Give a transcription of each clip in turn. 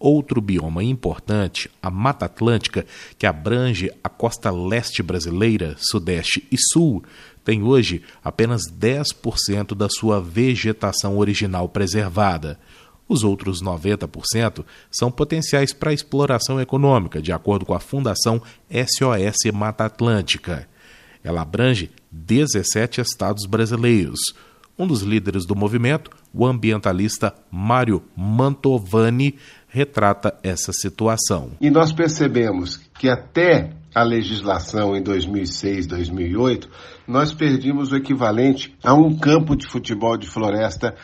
Outro bioma importante, a Mata Atlântica, que abrange a costa leste brasileira, sudeste e sul, tem hoje apenas 10% da sua vegetação original preservada. Os outros 90% são potenciais para exploração econômica, de acordo com a Fundação SOS Mata Atlântica. Ela abrange 17 estados brasileiros. Um dos líderes do movimento, o ambientalista Mário Mantovani, retrata essa situação. E nós percebemos que até a legislação em 2006, 2008, nós perdimos o equivalente a um campo de futebol de floresta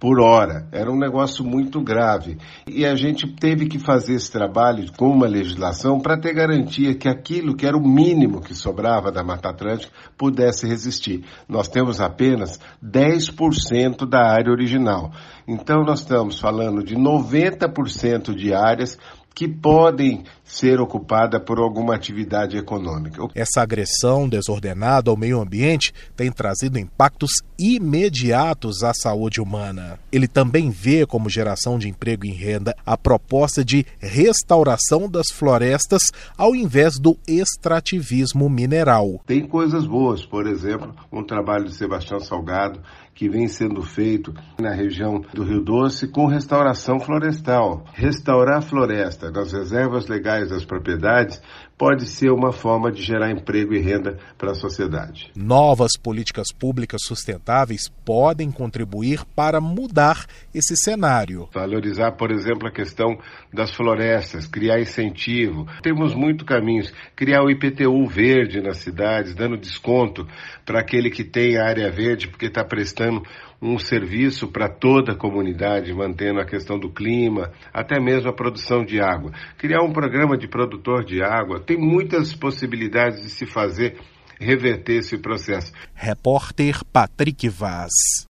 por hora. Era um negócio muito grave. E a gente teve que fazer esse trabalho com uma legislação para ter garantia que aquilo que era o mínimo que sobrava da Mata Atlântica pudesse resistir. Nós temos apenas 10% da área original. Então nós estamos falando de 90% de áreas que podem ser ocupada por alguma atividade econômica. Essa agressão desordenada ao meio ambiente tem trazido impactos imediatos à saúde humana. Ele também vê como geração de emprego e renda a proposta de restauração das florestas ao invés do extrativismo mineral. Tem coisas boas, por exemplo, um trabalho de Sebastião Salgado que vem sendo feito na região do Rio Doce com restauração florestal. Restaurar a floresta nas reservas legais das propriedades pode ser uma forma de gerar emprego e renda para a sociedade. Novas políticas públicas sustentáveis podem contribuir para mudar esse cenário. Valorizar, por exemplo, a questão das florestas, criar incentivo. Temos muitos caminhos. Criar o IPTU verde nas cidades, dando desconto para aquele que tem área verde, porque está prestando um serviço para toda a comunidade, mantendo a questão do clima, até mesmo a produção de água. Criar um programa de produtor de água, tem muitas possibilidades de se fazer reverter esse processo. Repórter Patrick Vaz.